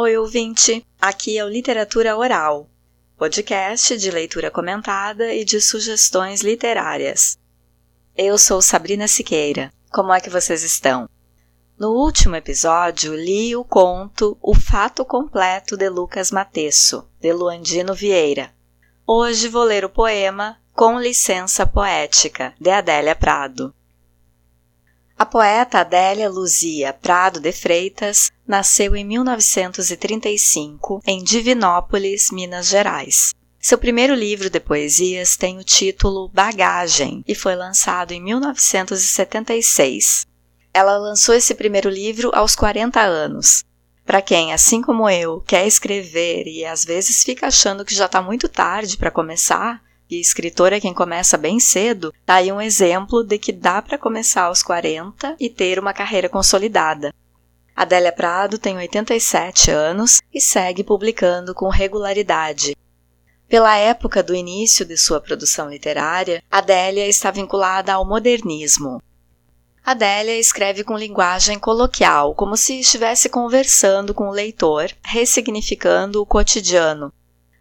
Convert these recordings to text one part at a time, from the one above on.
Oi, ouvinte! Aqui é o Literatura Oral, podcast de leitura comentada e de sugestões literárias. Eu sou Sabrina Siqueira. Como é que vocês estão? No último episódio, li o conto O Fato Completo de Lucas Matesso, de Luandino Vieira. Hoje vou ler o poema Com Licença Poética, de Adélia Prado. A poeta Adélia Luzia Prado de Freitas nasceu em 1935 em Divinópolis, Minas Gerais. Seu primeiro livro de poesias tem o título Bagagem e foi lançado em 1976. Ela lançou esse primeiro livro aos 40 anos. Para quem, assim como eu, quer escrever e às vezes fica achando que já está muito tarde para começar, e escritor é quem começa bem cedo, tá aí um exemplo de que dá para começar aos 40 e ter uma carreira consolidada. Adélia Prado tem 87 anos e segue publicando com regularidade. Pela época do início de sua produção literária, Adélia está vinculada ao modernismo. Adélia escreve com linguagem coloquial, como se estivesse conversando com o leitor, ressignificando o cotidiano,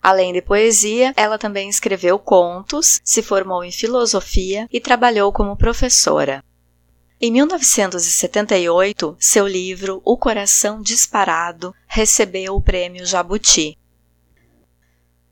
Além de poesia, ela também escreveu contos, se formou em filosofia e trabalhou como professora. Em 1978, seu livro O Coração Disparado recebeu o prêmio Jabuti.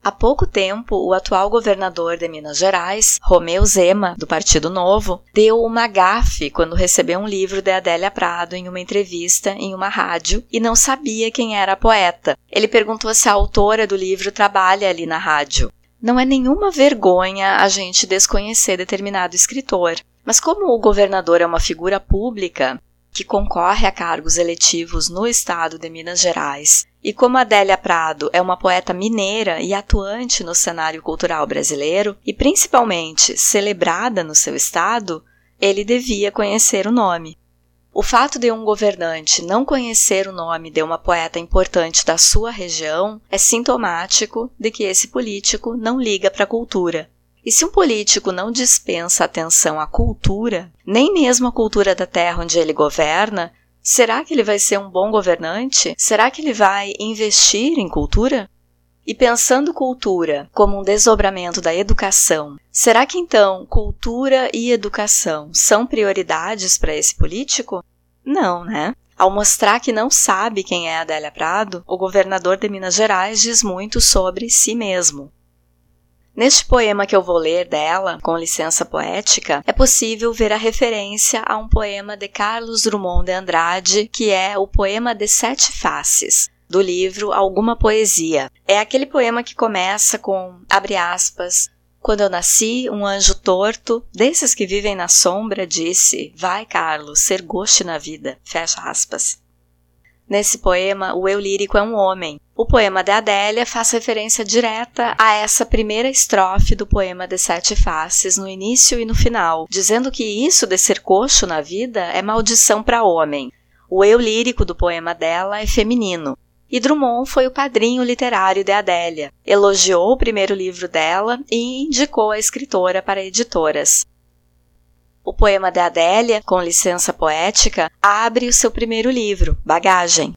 Há pouco tempo, o atual governador de Minas Gerais, Romeu Zema, do Partido Novo, deu uma gafe quando recebeu um livro de Adélia Prado em uma entrevista em uma rádio e não sabia quem era a poeta. Ele perguntou se a autora do livro trabalha ali na rádio. Não é nenhuma vergonha a gente desconhecer determinado escritor. Mas como o governador é uma figura pública, que concorre a cargos eletivos no estado de Minas Gerais. E como Adélia Prado é uma poeta mineira e atuante no cenário cultural brasileiro, e principalmente celebrada no seu estado, ele devia conhecer o nome. O fato de um governante não conhecer o nome de uma poeta importante da sua região é sintomático de que esse político não liga para a cultura e se um político não dispensa atenção à cultura, nem mesmo à cultura da terra onde ele governa, será que ele vai ser um bom governante? Será que ele vai investir em cultura? E pensando cultura como um desdobramento da educação, será que então cultura e educação são prioridades para esse político? Não, né? Ao mostrar que não sabe quem é Adélia Prado, o governador de Minas Gerais diz muito sobre si mesmo. Neste poema que eu vou ler dela, com licença poética, é possível ver a referência a um poema de Carlos Drummond de Andrade, que é o Poema de Sete Faces, do livro Alguma Poesia. É aquele poema que começa com, abre aspas, quando eu nasci, um anjo torto, desses que vivem na sombra, disse: Vai, Carlos, ser goste na vida. Fecha aspas. Nesse poema, o eu lírico é um homem. O poema de Adélia faz referência direta a essa primeira estrofe do poema de Sete Faces, no início e no final, dizendo que isso de ser coxo na vida é maldição para homem. O eu lírico do poema dela é feminino. E Drummond foi o padrinho literário de Adélia. Elogiou o primeiro livro dela e indicou a escritora para editoras. O poema de Adélia, com licença poética, abre o seu primeiro livro, Bagagem.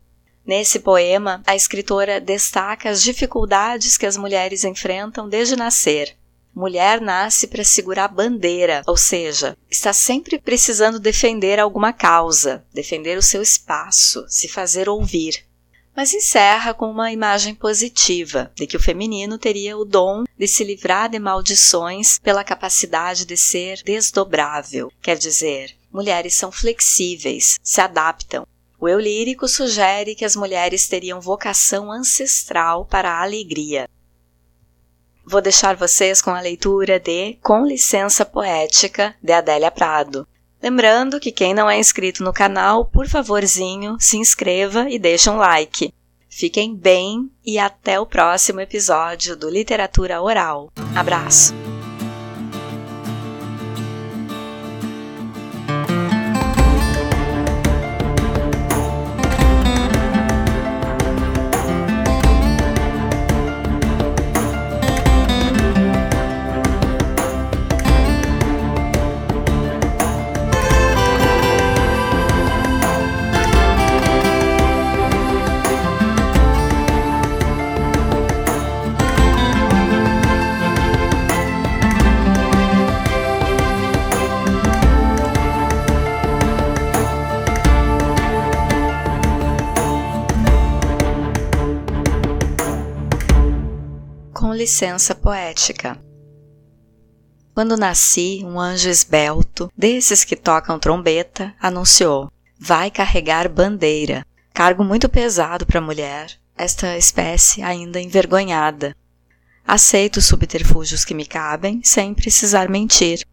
Nesse poema, a escritora destaca as dificuldades que as mulheres enfrentam desde nascer. Mulher nasce para segurar bandeira, ou seja, está sempre precisando defender alguma causa, defender o seu espaço, se fazer ouvir mas encerra com uma imagem positiva de que o feminino teria o dom de se livrar de maldições pela capacidade de ser desdobrável, quer dizer, mulheres são flexíveis, se adaptam. O eu lírico sugere que as mulheres teriam vocação ancestral para a alegria. Vou deixar vocês com a leitura de Com Licença Poética, de Adélia Prado, Lembrando que quem não é inscrito no canal, por favorzinho, se inscreva e deixe um like. Fiquem bem e até o próximo episódio do Literatura Oral. Abraço! Licença poética. Quando nasci, um anjo esbelto, desses que tocam trombeta, anunciou: Vai carregar bandeira. Cargo muito pesado para a mulher, esta espécie ainda envergonhada. Aceito os subterfúgios que me cabem, sem precisar mentir.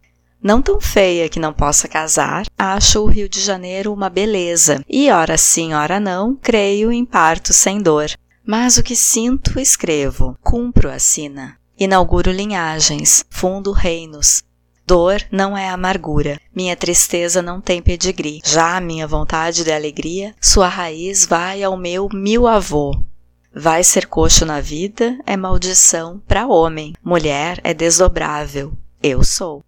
Não tão feia que não possa casar, acho o Rio de Janeiro uma beleza, e ora sim, ora não, creio em parto sem dor. Mas o que sinto, escrevo, cumpro a sina. Inauguro linhagens, fundo reinos. Dor não é amargura, minha tristeza não tem pedigree. Já a minha vontade de alegria, sua raiz vai ao meu mil avô. Vai ser coxo na vida é maldição para homem, mulher é desdobrável. Eu sou.